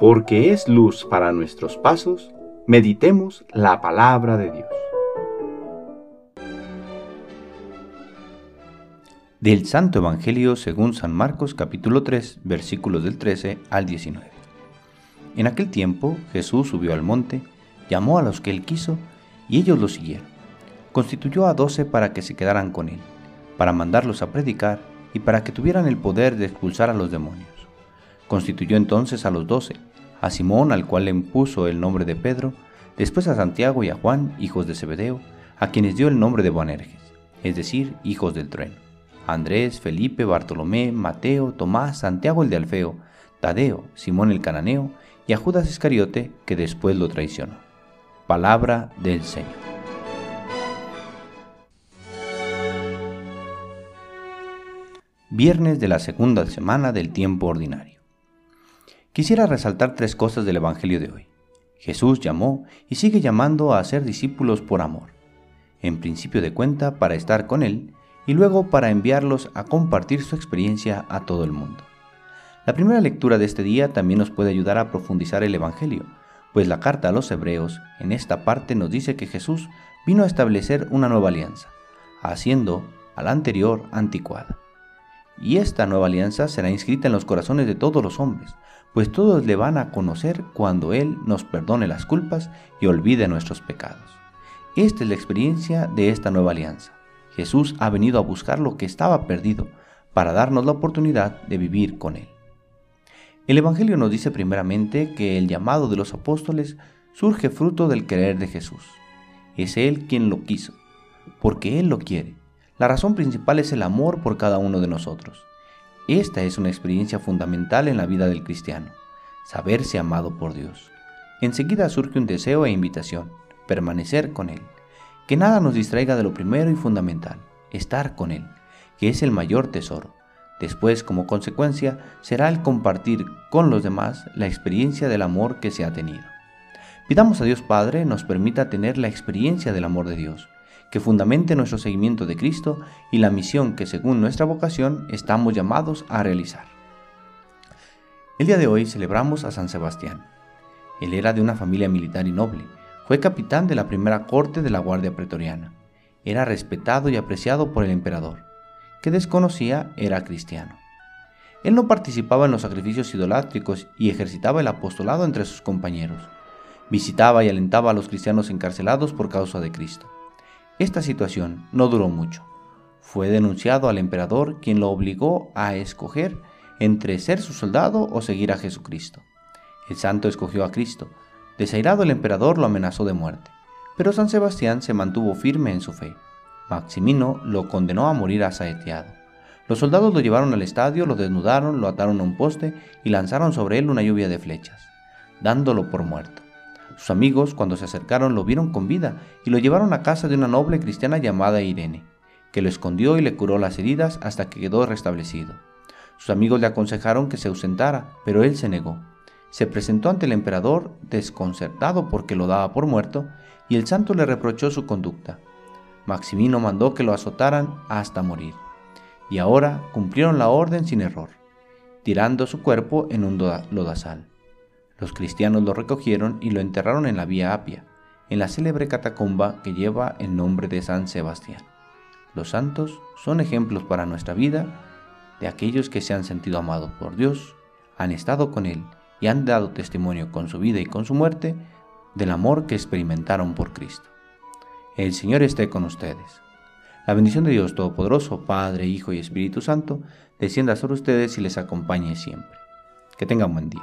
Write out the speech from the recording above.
porque es luz para nuestros pasos, meditemos la palabra de Dios. Del Santo Evangelio según San Marcos capítulo 3 versículos del 13 al 19. En aquel tiempo Jesús subió al monte, llamó a los que él quiso, y ellos lo siguieron. Constituyó a doce para que se quedaran con él, para mandarlos a predicar y para que tuvieran el poder de expulsar a los demonios. Constituyó entonces a los doce, a Simón, al cual le impuso el nombre de Pedro, después a Santiago y a Juan, hijos de Zebedeo, a quienes dio el nombre de Boanerges, es decir, hijos del trueno, Andrés, Felipe, Bartolomé, Mateo, Tomás, Santiago el de Alfeo, Tadeo, Simón el cananeo, y a Judas Iscariote, que después lo traicionó. Palabra del Señor. Viernes de la segunda semana del tiempo ordinario. Quisiera resaltar tres cosas del Evangelio de hoy. Jesús llamó y sigue llamando a ser discípulos por amor. En principio de cuenta para estar con Él y luego para enviarlos a compartir su experiencia a todo el mundo. La primera lectura de este día también nos puede ayudar a profundizar el Evangelio, pues la carta a los hebreos en esta parte nos dice que Jesús vino a establecer una nueva alianza, haciendo a la anterior anticuada. Y esta nueva alianza será inscrita en los corazones de todos los hombres, pues todos le van a conocer cuando Él nos perdone las culpas y olvide nuestros pecados. Esta es la experiencia de esta nueva alianza. Jesús ha venido a buscar lo que estaba perdido para darnos la oportunidad de vivir con Él. El Evangelio nos dice primeramente que el llamado de los apóstoles surge fruto del querer de Jesús. Es Él quien lo quiso, porque Él lo quiere. La razón principal es el amor por cada uno de nosotros. Esta es una experiencia fundamental en la vida del cristiano, saberse amado por Dios. Enseguida surge un deseo e invitación, permanecer con Él. Que nada nos distraiga de lo primero y fundamental, estar con Él, que es el mayor tesoro. Después, como consecuencia, será el compartir con los demás la experiencia del amor que se ha tenido. Pidamos a Dios Padre nos permita tener la experiencia del amor de Dios que fundamente nuestro seguimiento de Cristo y la misión que según nuestra vocación estamos llamados a realizar. El día de hoy celebramos a San Sebastián. Él era de una familia militar y noble, fue capitán de la primera corte de la Guardia Pretoriana, era respetado y apreciado por el emperador, que desconocía era cristiano. Él no participaba en los sacrificios idolátricos y ejercitaba el apostolado entre sus compañeros. Visitaba y alentaba a los cristianos encarcelados por causa de Cristo. Esta situación no duró mucho. Fue denunciado al emperador quien lo obligó a escoger entre ser su soldado o seguir a Jesucristo. El santo escogió a Cristo. Desairado el emperador lo amenazó de muerte, pero San Sebastián se mantuvo firme en su fe. Maximino lo condenó a morir asaeteado. Los soldados lo llevaron al estadio, lo desnudaron, lo ataron a un poste y lanzaron sobre él una lluvia de flechas, dándolo por muerto. Sus amigos, cuando se acercaron, lo vieron con vida y lo llevaron a casa de una noble cristiana llamada Irene, que lo escondió y le curó las heridas hasta que quedó restablecido. Sus amigos le aconsejaron que se ausentara, pero él se negó. Se presentó ante el emperador desconcertado porque lo daba por muerto, y el santo le reprochó su conducta. Maximino mandó que lo azotaran hasta morir. Y ahora cumplieron la orden sin error, tirando su cuerpo en un lodazal. Los cristianos lo recogieron y lo enterraron en la Vía Apia, en la célebre catacomba que lleva el nombre de San Sebastián. Los santos son ejemplos para nuestra vida de aquellos que se han sentido amados por Dios, han estado con Él y han dado testimonio con su vida y con su muerte del amor que experimentaron por Cristo. El Señor esté con ustedes. La bendición de Dios Todopoderoso, Padre, Hijo y Espíritu Santo, descienda sobre ustedes y les acompañe siempre. Que tengan buen día.